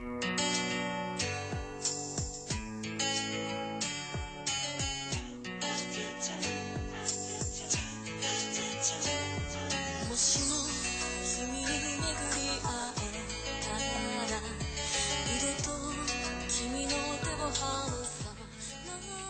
Mm-hmm.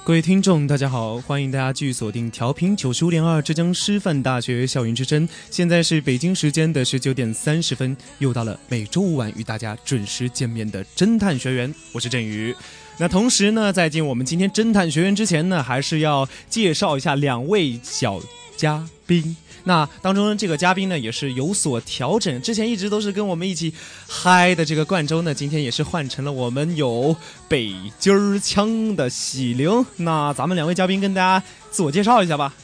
各位听众，大家好，欢迎大家继续锁定调频九十五点二浙江师范大学校园之声。现在是北京时间的十九点三十分，又到了每周五晚与大家准时见面的侦探学员，我是振宇。那同时呢，在进我们今天侦探学员之前呢，还是要介绍一下两位小嘉宾。那当中这个嘉宾呢，也是有所调整，之前一直都是跟我们一起嗨的这个冠州呢，今天也是换成了我们有北京儿腔的喜灵。那咱们两位嘉宾跟大家自我介绍一下吧。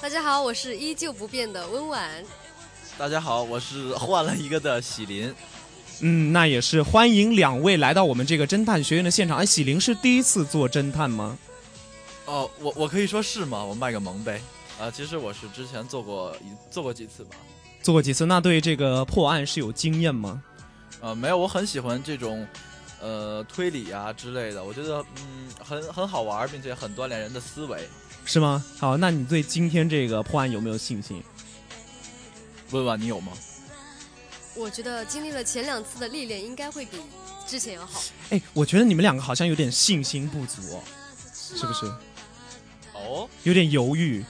大家好，我是依旧不变的温婉。大家好，我是换了一个的喜林。嗯，那也是欢迎两位来到我们这个侦探学院的现场。哎，喜灵是第一次做侦探吗？哦，我我可以说是吗？我卖个萌呗。啊，其实我是之前做过一做过几次吧。做过几次？那对这个破案是有经验吗？呃，没有，我很喜欢这种，呃，推理啊之类的。我觉得嗯，很很好玩，并且很锻炼人的思维。是吗？好，那你对今天这个破案有没有信心？问问你有吗？我觉得经历了前两次的历练，应该会比之前要好。哎，我觉得你们两个好像有点信心不足哦，是不是？哦，有点犹豫。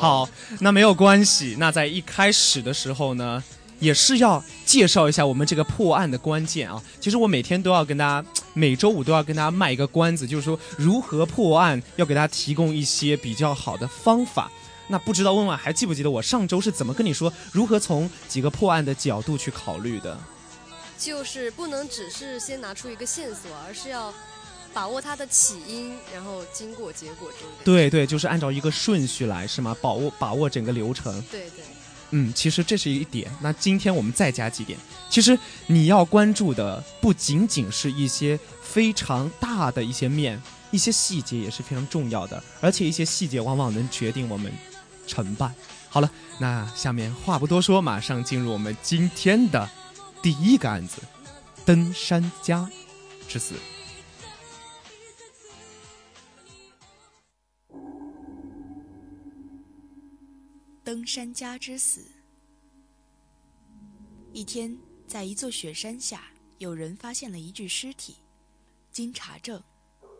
好，那没有关系。那在一开始的时候呢，也是要介绍一下我们这个破案的关键啊。其实我每天都要跟大家，每周五都要跟大家卖一个关子，就是说如何破案，要给大家提供一些比较好的方法。那不知道问问还记不记得我上周是怎么跟你说如何从几个破案的角度去考虑的？就是不能只是先拿出一个线索，而是要把握它的起因，然后经过结果这种。对对，就是按照一个顺序来，是吗？把握把握整个流程。对对，嗯，其实这是一点。那今天我们再加几点。其实你要关注的不仅仅是一些非常大的一些面，一些细节也是非常重要的，而且一些细节往往能决定我们成败。好了，那下面话不多说，马上进入我们今天的第一个案子——登山家之死。登山家之死。一天，在一座雪山下，有人发现了一具尸体。经查证，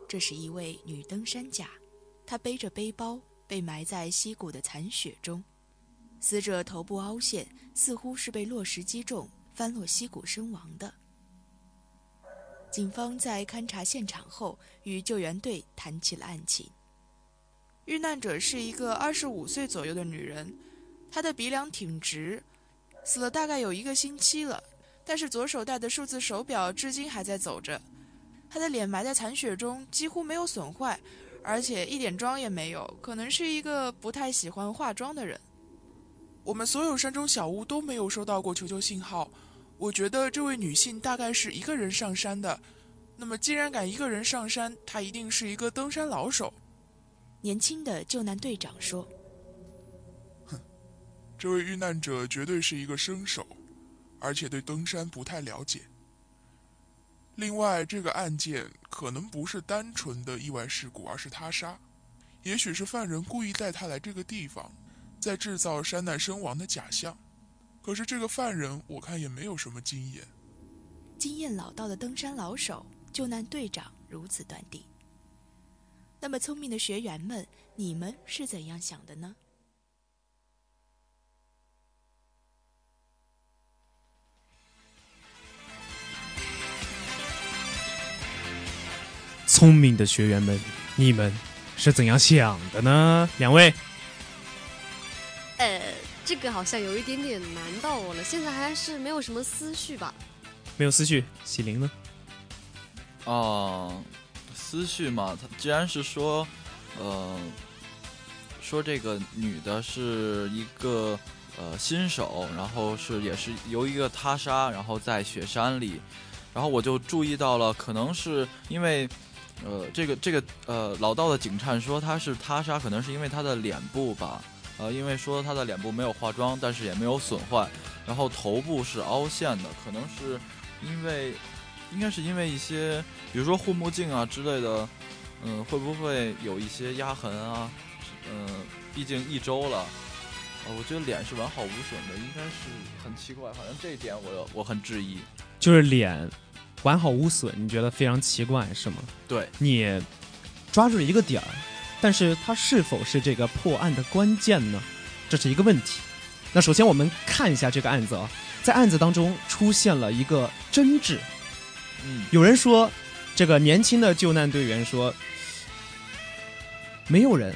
这是一位女登山家，她背着背包，被埋在溪谷的残雪中。死者头部凹陷，似乎是被落石击中，翻落溪谷身亡的。警方在勘察现场后，与救援队谈起了案情。遇难者是一个二十五岁左右的女人，她的鼻梁挺直，死了大概有一个星期了，但是左手戴的数字手表至今还在走着。她的脸埋在残雪中，几乎没有损坏，而且一点妆也没有，可能是一个不太喜欢化妆的人。我们所有山中小屋都没有收到过求救信号，我觉得这位女性大概是一个人上山的。那么，既然敢一个人上山，她一定是一个登山老手。年轻的救难队长说哼这位遇难者绝对是一个生手，而且对登山不太了解。另外，这个案件可能不是单纯的意外事故，而是他杀。也许是犯人故意带他来这个地方，在制造山难身亡的假象。可是这个犯人，我看也没有什么经验。：“经验老道的登山老手，救难队长如此断定。”那么，聪明的学员们，你们是怎样想的呢？聪明的学员们，你们是怎样想的呢？两位，呃，这个好像有一点点难到我了，现在还是没有什么思绪吧。没有思绪，喜灵呢？哦，思绪嘛，他既然是说，呃，说这个女的是一个呃新手，然后是也是由一个他杀，然后在雪山里，然后我就注意到了，可能是因为，呃，这个这个呃老道的警探说他是他杀，可能是因为他的脸部吧，呃，因为说他的脸部没有化妆，但是也没有损坏，然后头部是凹陷的，可能是因为。应该是因为一些，比如说护目镜啊之类的，嗯，会不会有一些压痕啊？嗯，毕竟一周了，呃，我觉得脸是完好无损的，应该是很奇怪，反正这一点我我很质疑。就是脸完好无损，你觉得非常奇怪是吗？对，你抓住了一个点儿，但是它是否是这个破案的关键呢？这是一个问题。那首先我们看一下这个案子啊，在案子当中出现了一个真挚。嗯，有人说，这个年轻的救难队员说，没有人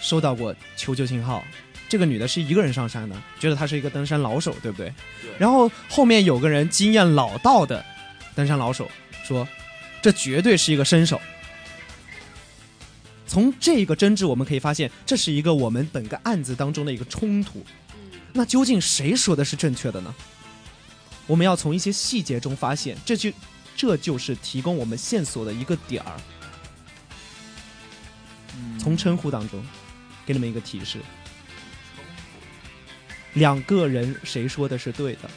收到过求救信号。这个女的是一个人上山的，觉得她是一个登山老手，对不对？对。然后后面有个人经验老道的登山老手说，这绝对是一个身手。从这个争执我们可以发现，这是一个我们本个案子当中的一个冲突。那究竟谁说的是正确的呢？我们要从一些细节中发现，这就。这就是提供我们线索的一个点儿。从称呼当中，给你们一个提示：两个人谁说的是对的？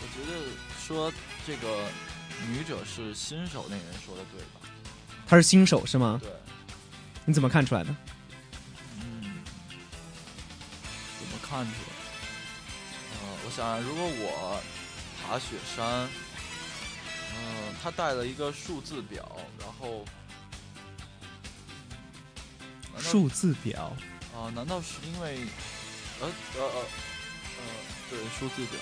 我觉得说这个女者是新手，那个人说的对吧？他是新手是吗？对。你怎么看出来的？嗯，怎么看出来？呃，我想如果我。爬雪山，嗯，他带了一个数字表，然后数字表啊？难道是因为呃呃呃呃，对，数字表，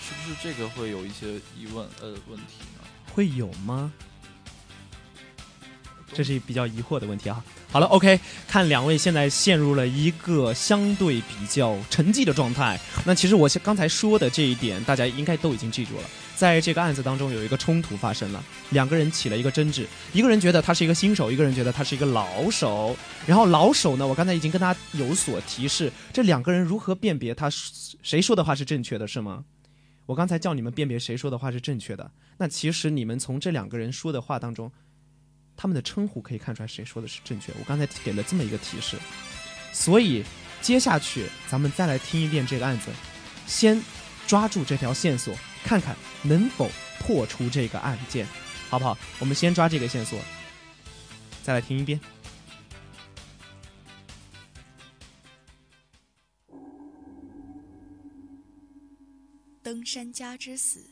是不是这个会有一些疑问呃问题呢？会有吗？这是比较疑惑的问题啊。好了，OK，看两位现在陷入了一个相对比较沉寂的状态。那其实我刚才说的这一点，大家应该都已经记住了。在这个案子当中，有一个冲突发生了，两个人起了一个争执。一个人觉得他是一个新手，一个人觉得他是一个老手。然后老手呢，我刚才已经跟他有所提示，这两个人如何辨别他谁说的话是正确的，是吗？我刚才叫你们辨别谁说的话是正确的。那其实你们从这两个人说的话当中。他们的称呼可以看出来谁说的是正确。我刚才给了这么一个提示，所以接下去咱们再来听一遍这个案子，先抓住这条线索，看看能否破除这个案件，好不好？我们先抓这个线索，再来听一遍。登山家之死。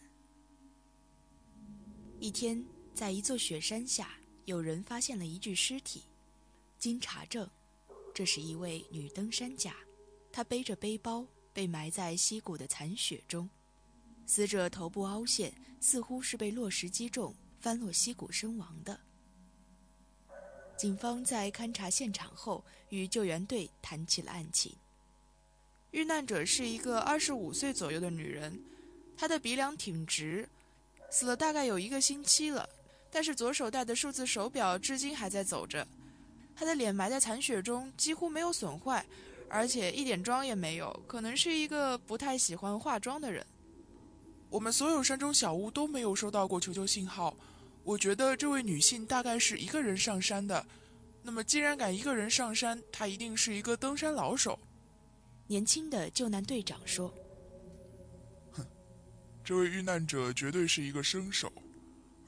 一天，在一座雪山下。有人发现了一具尸体，经查证，这是一位女登山家，她背着背包被埋在溪谷的残雪中，死者头部凹陷，似乎是被落石击中翻落溪谷身亡的。警方在勘察现场后，与救援队谈起了案情。遇难者是一个二十五岁左右的女人，她的鼻梁挺直，死了大概有一个星期了。但是左手戴的数字手表至今还在走着，他的脸埋在残雪中，几乎没有损坏，而且一点妆也没有，可能是一个不太喜欢化妆的人。我们所有山中小屋都没有收到过求救信号，我觉得这位女性大概是一个人上山的。那么既然敢一个人上山，她一定是一个登山老手。年轻的救难队长说：“哼，这位遇难者绝对是一个生手。”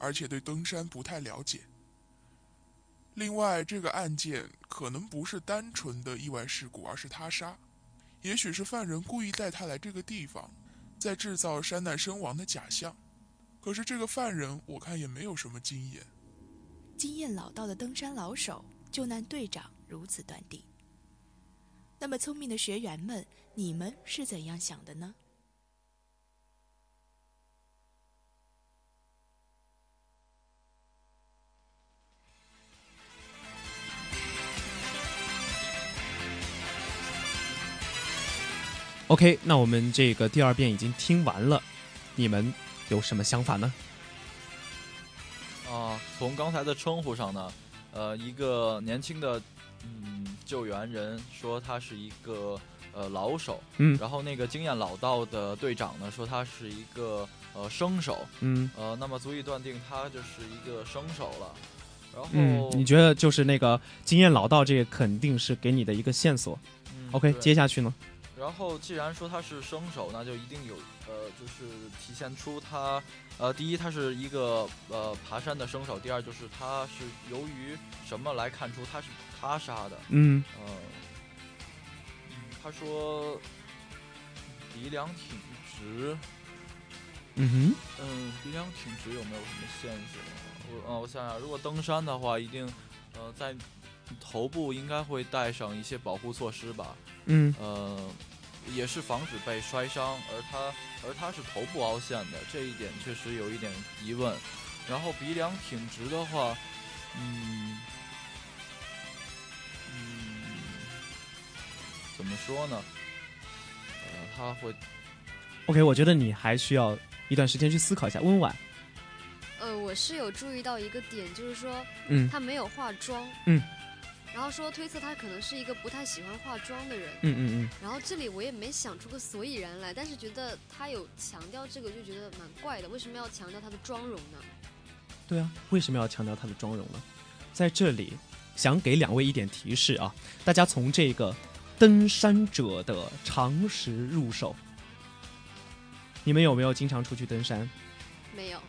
而且对登山不太了解。另外，这个案件可能不是单纯的意外事故，而是他杀。也许是犯人故意带他来这个地方，在制造山难身亡的假象。可是这个犯人，我看也没有什么经验。经验老道的登山老手救难队长如此断定。那么聪明的学员们，你们是怎样想的呢？OK，那我们这个第二遍已经听完了，你们有什么想法呢？啊，从刚才的称呼上呢，呃，一个年轻的嗯救援人说他是一个呃老手，嗯然后那个经验老道的队长呢说他是一个呃生手，嗯呃，那么足以断定他就是一个生手了。然后，嗯，你觉得就是那个经验老道，这个肯定是给你的一个线索。嗯 OK，接下去呢？然后既然说他是生手，那就一定有呃，就是体现出他呃，第一他是一个呃爬山的生手，第二就是他是由于什么来看出他是他杀的？嗯呃，嗯他说鼻梁挺直，嗯哼嗯，鼻梁挺直有没有什么线索？我呃，我想想，如果登山的话，一定呃在头部应该会带上一些保护措施吧。嗯呃，也是防止被摔伤，而他而他是头部凹陷的，这一点确实有一点疑问。然后鼻梁挺直的话，嗯嗯，怎么说呢？呃，他会，OK，我觉得你还需要一段时间去思考一下。温婉，呃，我是有注意到一个点，就是说嗯他没有化妆，嗯，然后说推测他可能是一个不太喜欢化妆的人，嗯嗯嗯，然后这里我也没想出个所以然来，但是觉得他有强调这个，就觉得蛮怪的，为什么要强调他的妆容呢？对啊，为什么要强调他的妆容呢？在这里想给两位一点提示啊，大家从这个登山者的常识入手。你们有没有经常出去登山？没有，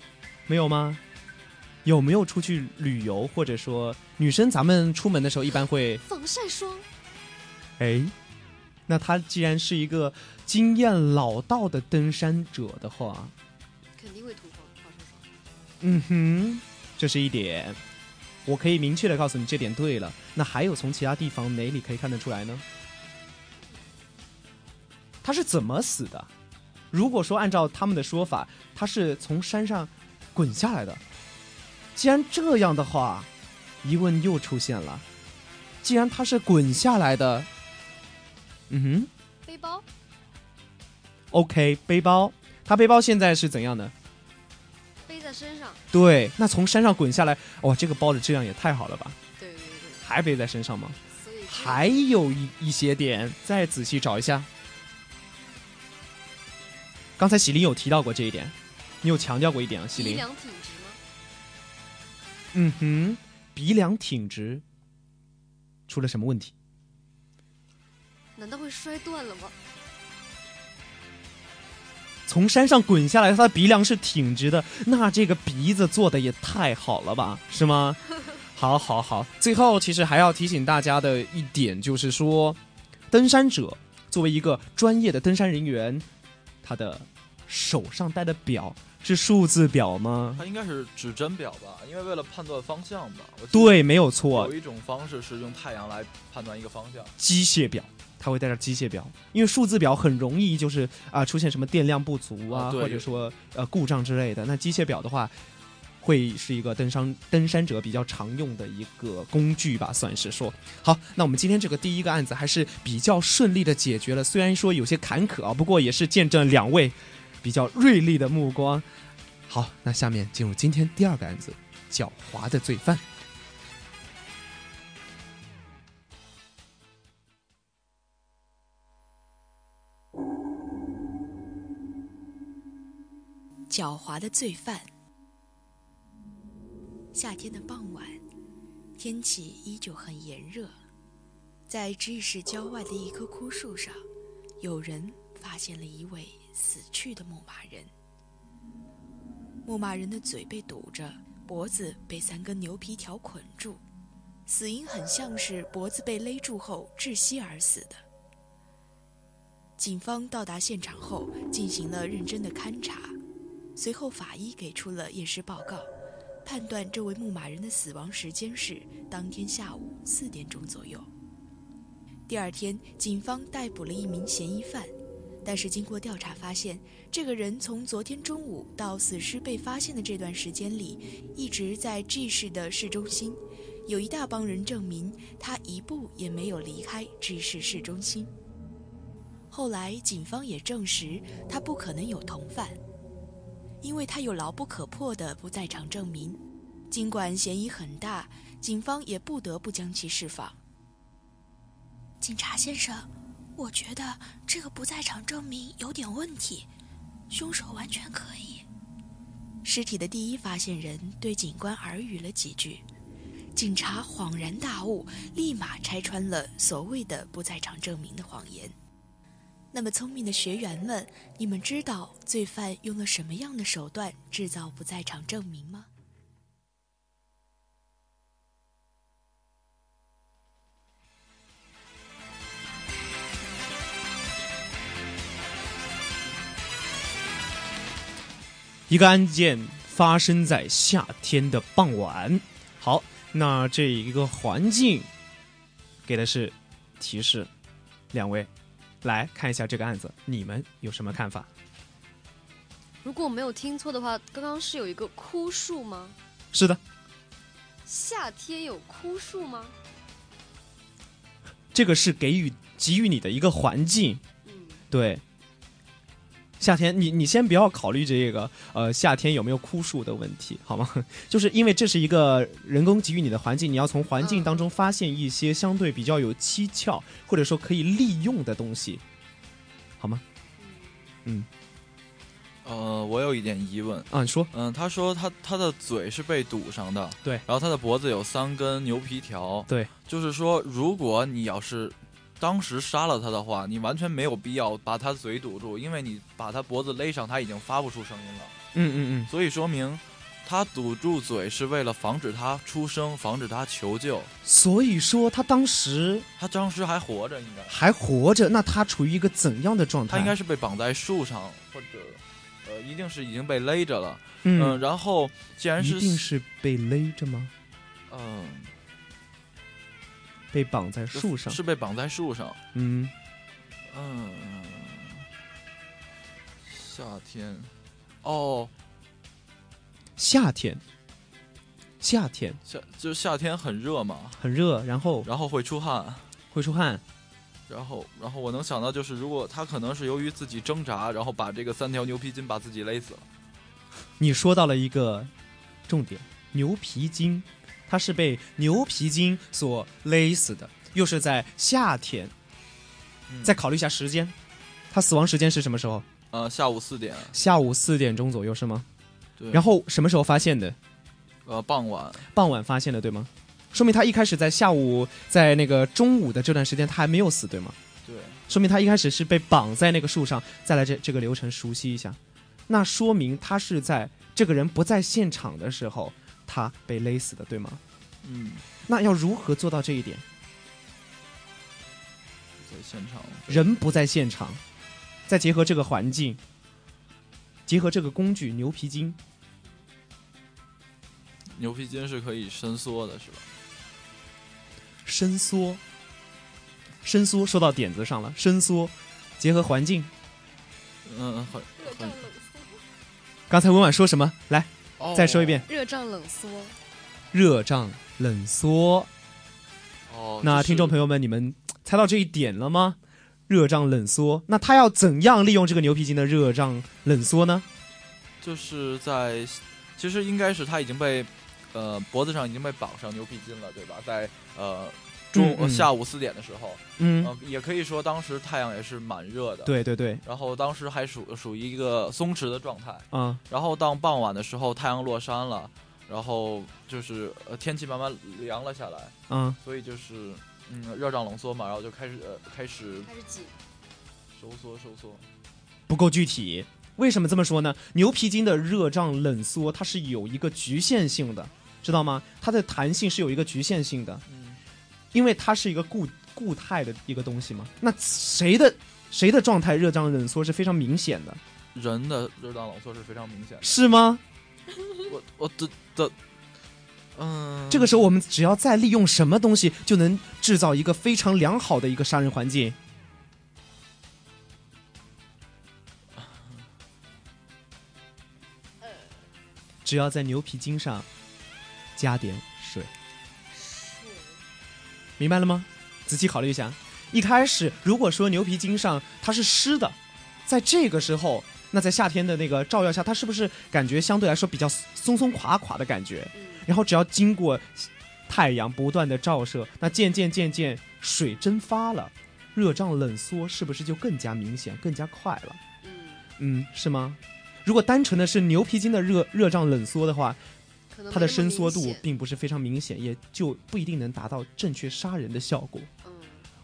没有吗？有没有出去旅游，或者说女生咱们出门的时候一般会防晒霜，哎？那他既然是一个经验老道的登山者的话，肯定会涂防防晒霜。嗯哼，这是一点。我可以明确的告诉你，这点对了。那还有从其他地方哪里可以看得出来呢？他是怎么死的？如果说按照他们的说法，他是从山上滚下来的。既然这样的话，疑问又出现了。既然他是滚下来的，嗯哼背包，，OK，背包，他背包现在是怎样的？背在身上，对，那从山上滚下来，哇，这个包的质量也太好了吧？对对对，还背在身上吗？所以还有一一些点，再仔细找一下。刚才喜林有提到过这一点，你有强调过一点啊，喜林。嗯哼，鼻梁挺直，出了什么问题？难道会摔断了吗？从山上滚下来，他的鼻梁是挺直的，那这个鼻子做的也太好了吧，是吗？好，好，好。最后，其实还要提醒大家的一点就是说，登山者作为一个专业的登山人员，他的手上戴的表是数字表吗？它应该是指针表吧，因为为了判断方向吧。对，没有错有，一种方式是用太阳来判断一个方向。机械表。它会带着机械表，因为数字表很容易就是啊、出现什么电量不足啊，啊或者说呃故障之类的。那机械表的话，会是一个登山登山者比较常用的一个工具吧，算是说。好，那我们今天这个第一个案子还是比较顺利的解决了，虽然说有些坎坷啊，不过也是见证两位比较锐利的目光。好，那下面进入今天第二个案子，狡猾的罪犯。狡猾的罪犯。夏天的傍晚，天气依旧很炎热，在知市郊外的一棵枯树上，有人发现了一位死去的牧马人。牧马人的嘴被堵着，脖子被三根牛皮条捆住，死因很像是脖子被勒住后窒息而死的。警方到达现场后，进行了认真的勘查。随后，法医给出了验尸报告，判断这位牧马人的死亡时间是当天下午四点钟左右。第二天，警方逮捕了一名嫌疑犯，但是经过调查发现，这个人从昨天中午到死尸被发现的这段时间里，一直在 G 市的市中心，有一大帮人证明他一步也没有离开 G 市市中心。后来警方也证实他不可能有同犯，因为他有牢不可破的不在场证明。尽管嫌疑很大，警方也不得不将其释放。警察先生，我觉得这个不在场证明有点问题，凶手完全可以。尸体的第一发现人对警官耳语了几句，警察恍然大悟，立马拆穿了所谓的不在场证明的谎言。那么聪明的学员们，你们知道罪犯用了什么样的手段制造不在场证明吗？一个案件发生在夏天的傍晚。好，那这一个环境给的是提示，两位来看一下这个案子，你们有什么看法？如果我没有听错的话，刚刚是有一个枯树吗？是的，夏天有枯树吗？这个是给予给予你的一个环境，嗯，对。夏天，你你先不要考虑这个，呃，夏天有没有枯树的问题，好吗？就是因为这是一个人工给予你的环境，你要从环境当中发现一些相对比较有蹊跷或者说可以利用的东西，好吗？嗯，呃，我有一点疑问。啊，你说，嗯，他说他他的嘴是被堵上的，对。然后他的脖子有三根牛皮条，对，就是说，如果你要是当时杀了他的话，你完全没有必要把他嘴堵住，因为你把他脖子勒上，他已经发不出声音了，嗯嗯嗯，所以说明他堵住嘴是为了防止他出声，防止他求救。所以说他当时他当时还活着，应该还活着，那他处于一个怎样的状态？他应该是被绑在树上，或者呃，一定是已经被勒着了。嗯，嗯，然后既然是一定是被勒着吗？嗯，被绑在树上？是被绑在树上。嗯，嗯，夏天，哦，夏天，夏天。夏就是夏天很热嘛，很热，然后？然后会出汗，会出汗。然后然后我能想到就是，如果他可能是由于自己挣扎，然后把这个三条牛皮筋把自己勒死了。你说到了一个重点，牛皮筋，它是被牛皮筋所勒死的，又是在夏天。嗯再考虑一下时间，他死亡时间是什么时候？呃，下午四点，下午四点钟左右是吗？对，然后什么时候发现的？呃傍晚，傍晚发现的，对吗？说明他一开始在下午，在那个中午的这段时间，他还没有死，对吗？对，说明他一开始是被绑在那个树上，再来这这个流程熟悉一下。那说明他是在这个人不在现场的时候，他被勒死的，对吗？嗯，那要如何做到这一点？在现场，人不在现场，再结合这个环境，结合这个工具牛皮筋，牛皮筋是可以伸缩的，是吧？伸缩，伸缩，说到点子上了，伸缩，结合环境。嗯，很很，刚才文婉说什么？来，哦再说一遍，热胀冷缩。热胀冷缩。哦，那听众朋友们，你们猜到这一点了吗？热胀冷缩，那他要怎样利用这个牛皮筋的热胀冷缩呢？就是在，其实应该是他已经被，呃，脖子上已经被绑上牛皮筋了，对吧？在呃中、午嗯。下午四点的时候，嗯，呃，也可以说当时太阳也是蛮热的，。对对对，然后当时还属属于一个松弛的状态，嗯、然后到傍晚的时候，太阳落山了，然后就是呃天气慢慢凉了下来，嗯，所以就是嗯热胀冷缩嘛，然后就开始呃开始开始挤，收缩收缩。不够具体。为什么这么说呢？牛皮筋的热胀冷缩它是有一个局限性的，知道吗？它的弹性是有一个局限性的，嗯，因为它是一个固固态的一个东西嘛。那谁的谁的状态热胀冷缩是非常明显的，人的热胀冷缩是非常明显的。是吗？我我的的，嗯，这个时候我们只要再利用什么东西，就能制造一个非常良好的一个杀人环境。只要在牛皮筋上加点水，明白了吗？仔细考虑一下，一开始如果说牛皮筋上它是湿的，在这个时候，那在夏天的那个照耀下，它是不是感觉相对来说比较松松垮垮的感觉？嗯，然后只要经过太阳不断的照射，那渐渐渐渐水蒸发了，热胀冷缩是不是就更加明显、更加快了？嗯，嗯，是吗？如果单纯的是牛皮筋的热热胀冷缩的话，它的伸缩度并不是非常明显，也就不一定能达到正确杀人的效果。嗯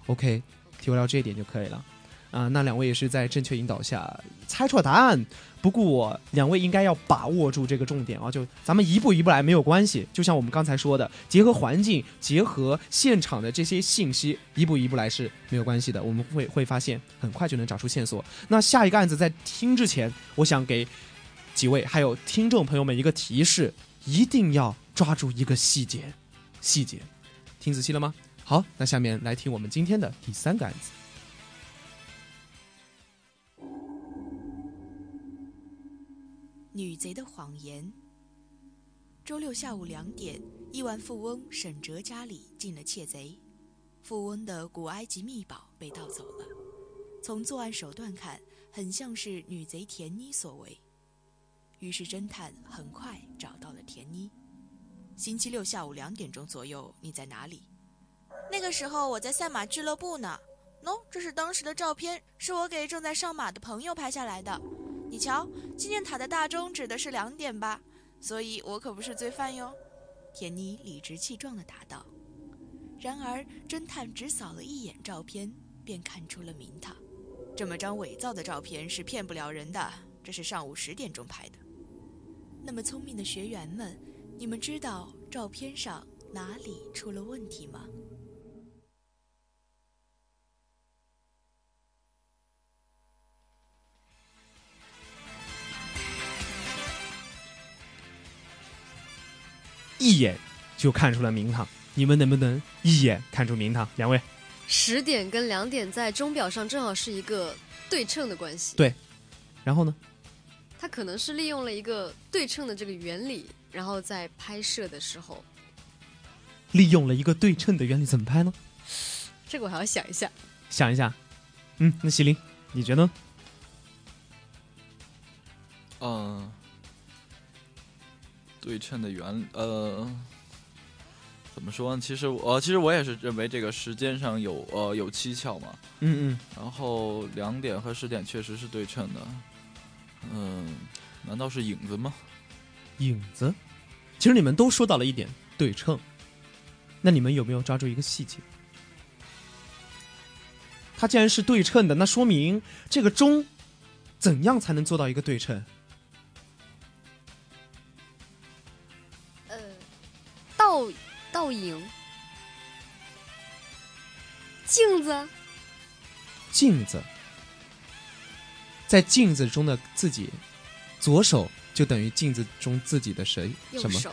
OK，体会到这一点就可以了。啊、那两位也是在正确引导下猜出了答案，不过两位应该要把握住这个重点啊！就咱们一步一步来没有关系，就像我们刚才说的，结合环境，结合现场的这些信息，一步一步来是没有关系的。我们会会发现很快就能找出线索。那下一个案子在听之前，我想给几位还有听众朋友们一个提示，一定要抓住一个细节，细节，听仔细了吗？好，那下面来听我们今天的第三个案子。女贼的谎言。周六下午两点，亿万富翁沈哲家里进了窃贼，富翁的古埃及秘宝被盗走了。从作案手段看，很像是女贼田妮所为。于是侦探很快找到了田妮。星期六下午两点钟左右，你在哪里？那个时候我在赛马俱乐部呢。喏、这是当时的照片，是我给正在上马的朋友拍下来的。你瞧，纪念塔的大钟指的是两点吧？所以我可不是罪犯哟。田妮理直气壮地答道。然而，侦探只扫了一眼照片，便看出了名堂。这么张伪造的照片是骗不了人的，这是上午十点钟拍的。那么聪明的学员们，你们知道照片上哪里出了问题吗？一眼就看出了名堂，你们能不能一眼看出名堂？两位，十点跟两点在钟表上正好是一个对称的关系。对然后呢？它可能是利用了一个对称的这个原理，然后在拍摄的时候，利用了一个对称的原理，怎么拍呢？这个我还要想一下。想一下，嗯，那麒麟，你觉得呢？嗯，对称的原呃，怎么说呢？其实我、呃、其实我也是认为这个时间上有呃有蹊跷嘛。嗯嗯，然后两点和十点确实是对称的。嗯，难道是影子吗？影子。其实你们都说到了一点对称，那你们有没有抓住一个细节？它既然是对称的，那说明这个钟怎样才能做到一个对称？呃，倒倒影，镜子，镜子，在镜子中的自己，左手就等于镜子中自己的谁？什么？右手，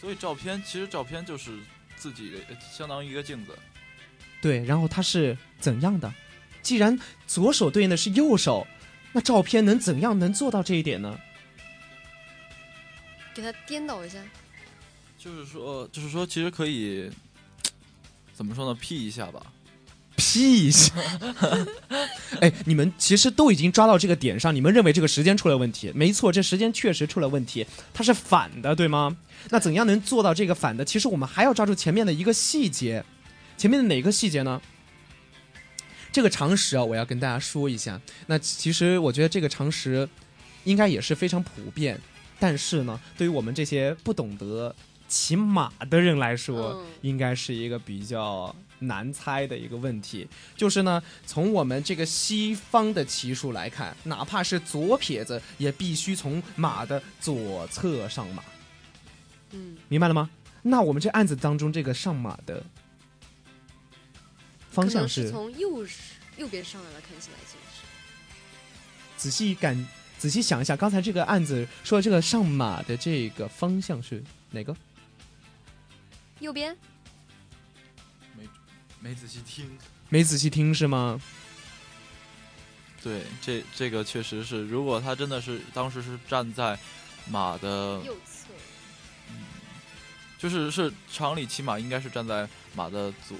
所以照片其实照片就是自己的，相当于一个镜子。对，然后它是怎样的？既然左手对应的是右手，那照片能怎样能做到这一点呢？给它颠倒一下。就是说，就是说，其实可以 怎么说呢？P 一下吧。P 一下。哎，你们其实都已经抓到这个点上，你们认为这个时间出了问题？没错，这时间确实出了问题，它是反的，对吗？那怎样能做到这个反的？其实我们还要抓住前面的一个细节，前面的哪个细节呢？这个常识啊，我要跟大家说一下。那其实我觉得这个常识应该也是非常普遍，但是呢，对于我们这些不懂得骑马的人来说，嗯应该是一个比较难猜的一个问题。就是呢，从我们这个西方的骑术来看，哪怕是左撇子，也必须从马的左侧上马，嗯，明白了吗？那我们这案子当中，这个上马的方向是从右右边上来了，看起来就是。仔细感仔细想一下，刚才这个案子说的这个上马的这个方向是哪个？右边，没仔细听。没仔细听是吗？对，这这个确实是，如果他真的是当时是站在马的，右侧，嗯就是是常理骑马应该是站在马的左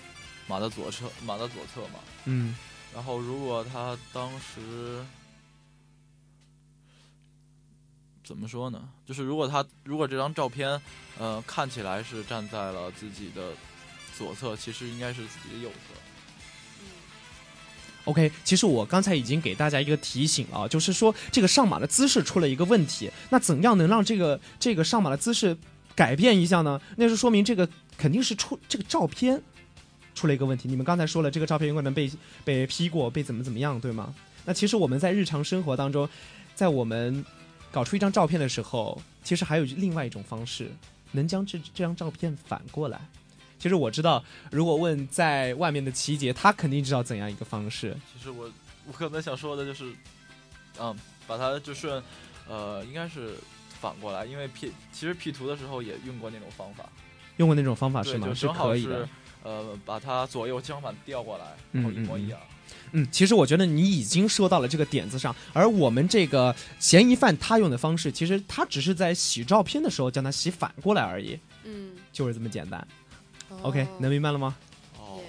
马的左侧，马的左侧嘛。嗯然后如果他当时怎么说呢？就是如果他如果这张照片，呃，看起来是站在了自己的左侧，其实应该是自己的右侧。OK，其实我刚才已经给大家一个提醒了啊，就是说这个上马的姿势出了一个问题。那怎样能让这个这个上马的姿势改变一下呢？那就说明这个肯定是出这个照片出了一个问题。你们刚才说了，这个照片有可能被被 P 过，被怎么怎么样，对吗？那其实我们在日常生活当中，在我们搞出一张照片的时候，其实还有另外一种方式，能将这这张照片反过来。其实我知道，如果问在外面的琪姐，她肯定知道怎样一个方式。其实我我可能想说的就是，嗯，把它就顺，呃，应该是反过来，因为 P 其实 P 图的时候也用过那种方法，用过那种方法，是吗？是可以的。呃，把它左右相反调过来，然后一模一样。嗯，其实我觉得你已经说到了这个点子上，而我们这个嫌疑犯他用的方式，其实他只是在洗照片的时候将它洗反过来而已，嗯就是这么简单。哦 OK，能明白了吗？哦，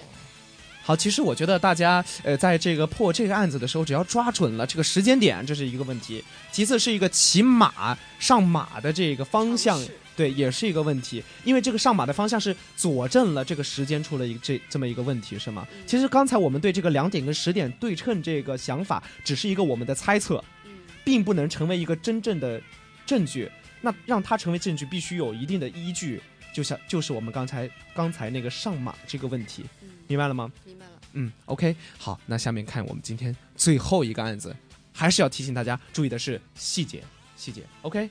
好，其实我觉得大家呃，在这个破这个案子的时候，只要抓准了这个时间点，这是一个问题；其次是一个骑马上马的这个方向，对，也是一个问题。因为这个上马的方向是佐证了这个时间出了一个这这么一个问题，是吗？嗯其实刚才我们对这个两点跟十点对称这个想法，只是一个我们的猜测，嗯并不能成为一个真正的证据。那让它成为证据，必须有一定的依据，就像就是我们刚才刚才那个上马这个问题，嗯，明白了吗？明白了。嗯，OK，好，那下面看我们今天最后一个案子，还是要提醒大家注意的是细节，细节，OK。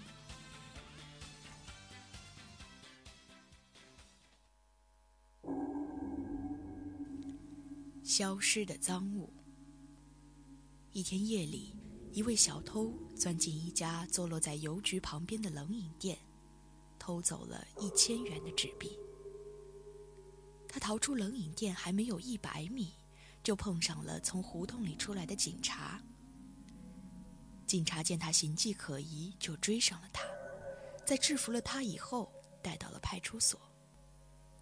消失的赃物。一天夜里，一位小偷钻进一家坐落在邮局旁边的冷饮店，偷走了一千元的纸币。他逃出冷饮店还没有一百米，就碰上了从胡同里出来的警察。警察见他形迹可疑，就追上了他，在制服了他以后，带到了派出所。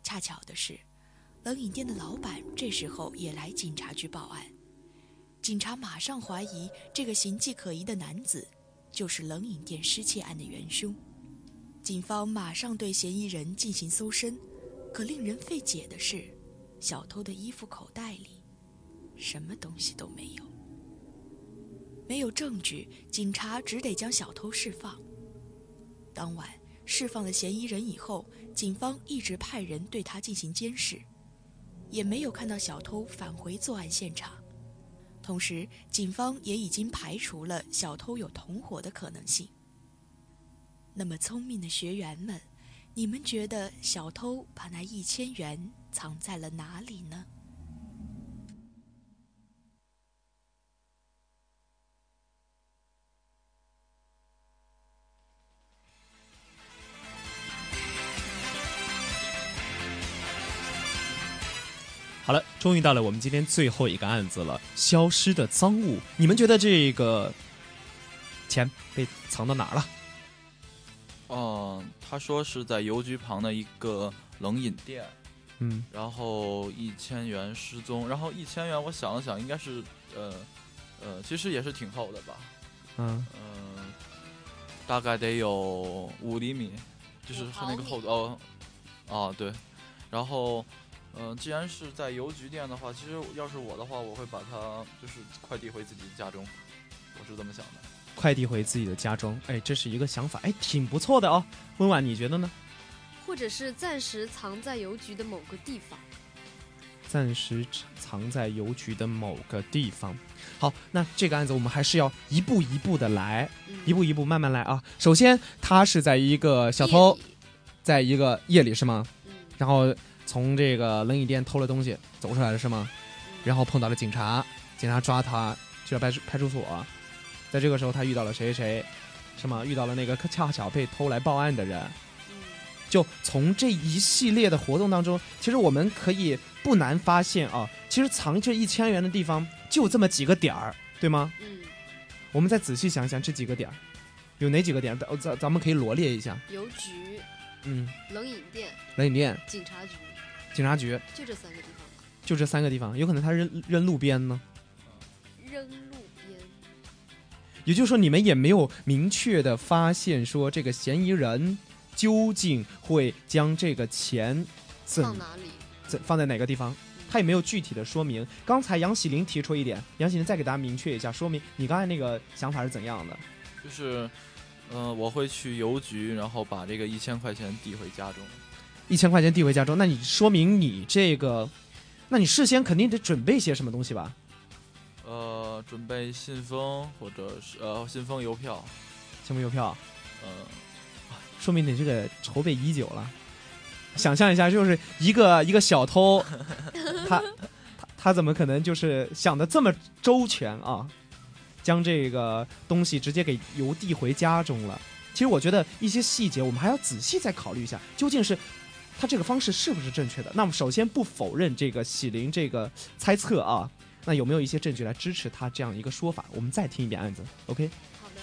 恰巧的是，冷饮店的老板这时候也来警察局报案，警察马上怀疑这个形迹可疑的男子就是冷饮店失窃案的元凶。警方马上对嫌疑人进行搜身，可令人费解的是，小偷的衣服口袋里什么东西都没有。没有证据，警察只得将小偷释放。当晚释放了嫌疑人以后，警方一直派人对他进行监视，也没有看到小偷返回作案现场。同时，警方也已经排除了小偷有同伙的可能性。那么，聪明的学员们，你们觉得小偷把那一千元藏在了哪里呢？好了，终于到了我们今天最后一个案子了——消失的赃物。你们觉得这个钱被藏到哪儿了？嗯，他说是在邮局旁的一个冷饮店，嗯，然后一千元失踪，然后一千元我想了想，应该是呃呃，其实也是挺厚的吧，嗯，嗯、大概得有五厘米，就是和那个厚度哦，哦对，然后嗯、既然是在邮局店的话，其实要是我的话，我会把它就是快递回自己家中，我是这么想的。快递回自己的家中。哎，这是一个想法，哎，挺不错的哦。温婉，你觉得呢？或者是暂时藏在邮局的某个地方。暂时藏在邮局的某个地方。好，那这个案子我们还是要一步一步的来，嗯一步一步慢慢来啊。首先，他是在一个小偷在一个夜里是吗？嗯然后从这个冷饮店偷了东西走出来了是吗？嗯然后碰到了警察，警察抓他去了派出派出所，在这个时候他遇到了谁谁谁，是吗？遇到了那个恰巧被偷来报案的人。嗯就从这一系列的活动当中，其实我们可以不难发现啊，其实藏这一千元的地方就这么几个点儿，对吗？嗯，我们再仔细想想这几个点儿，有哪几个点儿？咱咱咱们可以罗列一下。邮局、嗯，冷饮店、冷饮店、警察局，警察局，就这三个地方吧。就这三个地方，有可能他扔扔路边呢。扔也就是说，你们也没有明确的发现说这个嫌疑人究竟会将这个钱怎放哪里？怎放在哪个地方，他也没有具体的说明。刚才杨喜林提出一点，杨喜林再给大家明确一下，说明你刚才那个想法是怎样的？就是，嗯、我会去邮局，然后把这个一千块钱递回家中。一千块钱递回家中，那你说明你这个，那你事先肯定得准备些什么东西吧？呃，准备信封或者是呃信封邮票，信封邮票，呃，说明你这个筹备已久了。想象一下，就是一个一个小偷，他他他怎么可能就是想的这么周全啊？将这个东西直接给邮递回家中了。其实我觉得一些细节我们还要仔细再考虑一下，究竟是他这个方式是不是正确的？那么首先不否认这个喜林这个猜测啊，那有没有一些证据来支持他这样一个说法？我们再听一遍案子，OK？好的，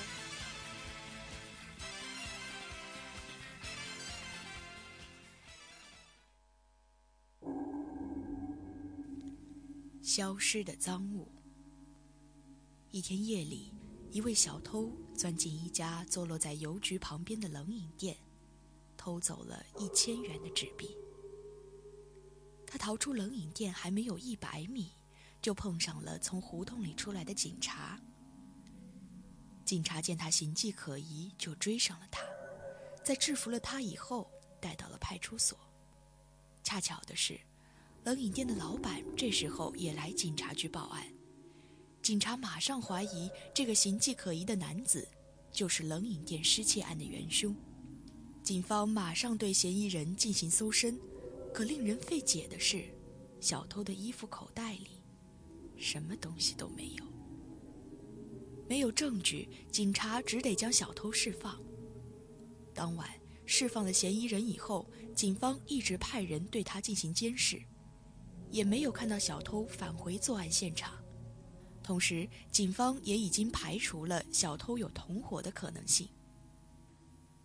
消失的赃物。一天夜里，一位小偷钻进一家坐落在邮局旁边的冷饮店，偷走了一千元的纸币。他逃出冷饮店还没有一百米，就碰上了从胡同里出来的警察。警察见他形迹可疑，就追上了他，在制服了他以后，带到了派出所。恰巧的是，冷饮店的老板这时候也来警察局报案，警察马上怀疑这个形迹可疑的男子就是冷饮店失窃案的元凶。警方马上对嫌疑人进行搜身，可令人费解的是，小偷的衣服口袋里什么东西都没有。没有证据，警察只得将小偷释放。当晚释放了嫌疑人以后，警方一直派人对他进行监视，也没有看到小偷返回作案现场。同时，警方也已经排除了小偷有同伙的可能性。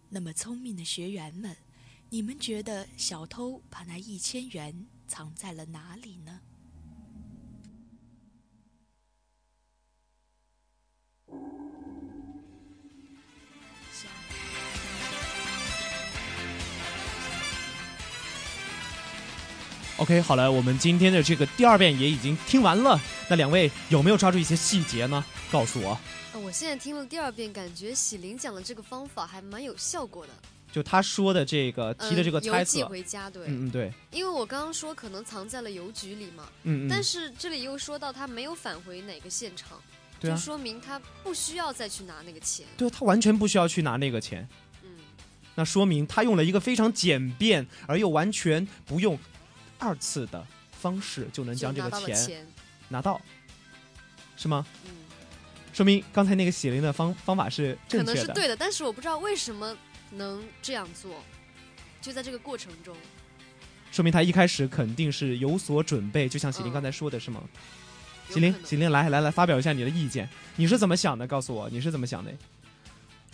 那么，聪明的学员们，你们觉得小偷把那一千元藏在了哪里呢？OK，好了，我们今天的这个第二遍也已经听完了。那两位有没有抓住一些细节呢？告诉我，呃我现在听了第二遍，感觉喜林讲的这个方法还蛮有效果的。就他说的这个提的这个嗯邮寄，回家，对，嗯嗯对，因为我刚刚说可能藏在了邮局里嘛，嗯嗯，但是这里又说到他没有返回哪个现场，对啊就说明他不需要再去拿那个钱。对他完全不需要去拿那个钱，嗯，那说明他用了一个非常简便而又完全不用二次的方式就能将这个钱钱，拿到，是吗？嗯，说明刚才那个喜林的方方法是可正确的。能是对的，但是我不知道为什么能这样做，就在这个过程中，说明他一开始肯定是有所准备，就像喜林嗯刚才说的是吗？有喜林喜林，来来来，发表一下你的意见，你是怎么想的？告诉我，你是怎么想的？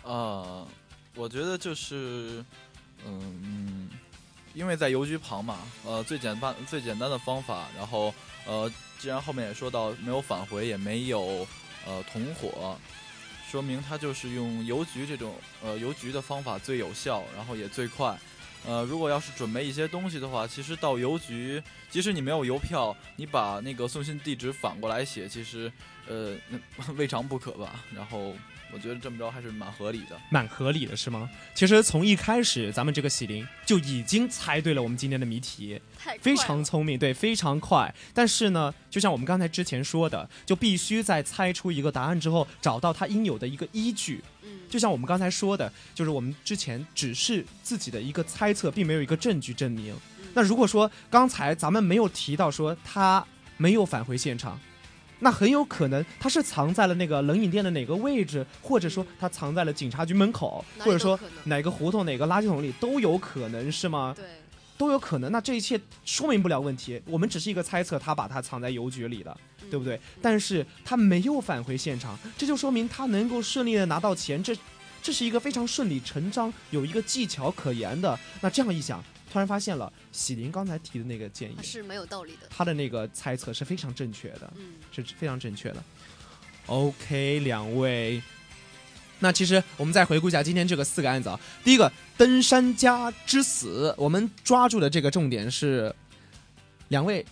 呃，我觉得就是，嗯嗯，因为在邮局旁嘛，呃，最简单最简单的方法，然后呃，既然后面也说到没有返回，也没有呃同伙，说明他就是用邮局这种呃邮局的方法最有效，然后也最快。呃，如果要是准备一些东西的话，其实到邮局，即使你没有邮票，你把那个送信地址反过来写，其实呃那未尝不可吧。然后我觉得这么着还是蛮合理的。蛮合理的，是吗？其实从一开始，咱们这个喜林就已经猜对了我们今天的谜题，非常聪明，对，非常快。但是呢，就像我们刚才之前说的，就必须在猜出一个答案之后，找到它应有的一个依据。嗯，就像我们刚才说的，就是我们之前只是自己的一个猜测，并没有一个证据证明。嗯那如果说刚才咱们没有提到说他没有返回现场，那很有可能他是藏在了那个冷饮店的哪个位置，或者说他藏在了警察局门口，或者说哪个胡同、哪个垃圾桶里都有可能，是吗？对，都有可能。那这一切说明不了问题，我们只是一个猜测，他把它藏在邮局里的，嗯对不对？但是他没有返回现场，这就说明他能够顺利的拿到钱，这这是一个非常顺理成章、有一个技巧可言的。那这样一想，突然发现了喜林刚才提的那个建议还，是没有道理的。他的那个猜测是非常正确的。嗯，是非常正确的。OK，两位，那其实我们再回顾一下今天这个四个案子啊。第一个，登山家之死，我们抓住的这个重点是两位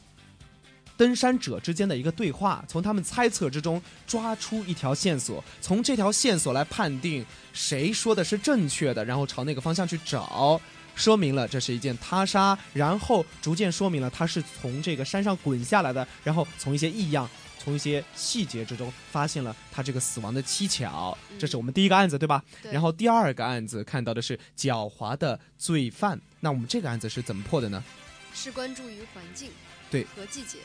登山者之间的一个对话，从他们猜测之中抓出一条线索，从这条线索来判定谁说的是正确的，然后朝那个方向去找。说明了这是一件他杀，然后逐渐说明了他是从这个山上滚下来的，然后从一些异样、从一些细节之中发现了他这个死亡的蹊跷。嗯这是我们第一个案子，对吧？对然后第二个案子看到的是狡猾的罪犯。那我们这个案子是怎么破的呢？是关注于环境对和季节。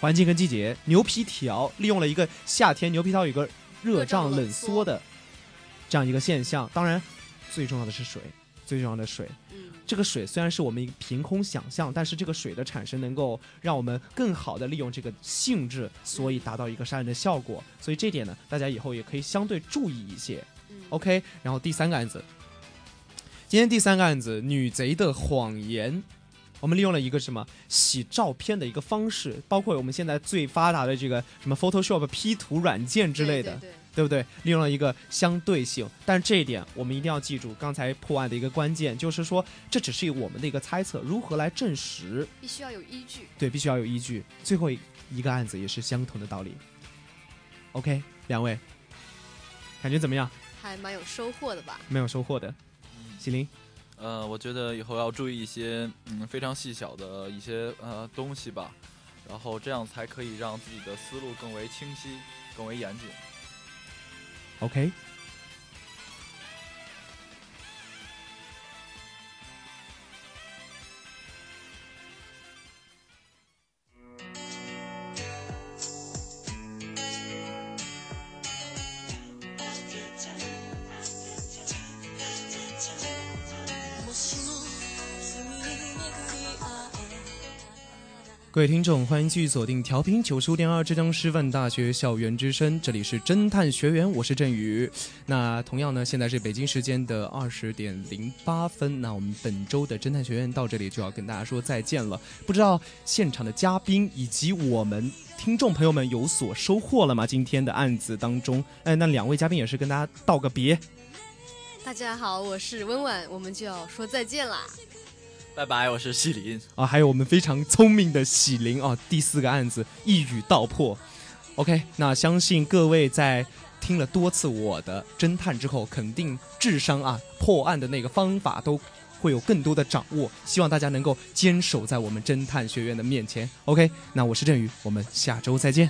环境跟季节，牛皮条利用了一个夏天牛皮条有个热胀冷缩的这样一个现象。当然，最重要的是水，最重要的水。嗯，这个水虽然是我们一个凭空想象，但是这个水的产生能够让我们更好的利用这个性质，所以达到一个杀人的效果。所以这点呢，大家以后也可以相对注意一些。嗯 OK，然后第三个案子，今天第三个案子，女贼的谎言。我们利用了一个什么洗照片的一个方式，包括我们现在最发达的这个什么 Photoshop P 图软件之类的，对对对对不对？利用了一个相对性，但是这一点我们一定要记住，刚才破案的一个关键就是说，这只是我们的一个猜测，如何来证实？必须要有依据。对，必须要有依据。最后一一个案子也是相同的道理。OK，两位，感觉怎么样？还蛮有收获的吧？没有收获的，喜林，呃，我觉得以后要注意一些嗯非常细小的一些呃东西吧，然后这样才可以让自己的思路更为清晰、更为严谨。OK，各位听众，欢迎继续锁定调频九十五点二浙江师范大学校园之声，这里是侦探学园，我是振宇。那同样呢，现在是北京时间的二十点零八分，那我们本周的侦探学院到这里就要跟大家说再见了。不知道现场的嘉宾以及我们听众朋友们有所收获了吗？今天的案子当中，哎，那两位嘉宾也是跟大家道个别。大家好，我是温婉，我们就要说再见啦。拜拜，我是喜林。啊，还有我们非常聪明的喜林啊，第四个案子一语道破。OK，那相信各位在听了多次我的侦探之后，肯定智商啊破案的那个方法都会有更多的掌握。希望大家能够坚守在我们侦探学院的面前。OK，那我是振宇，我们下周再见。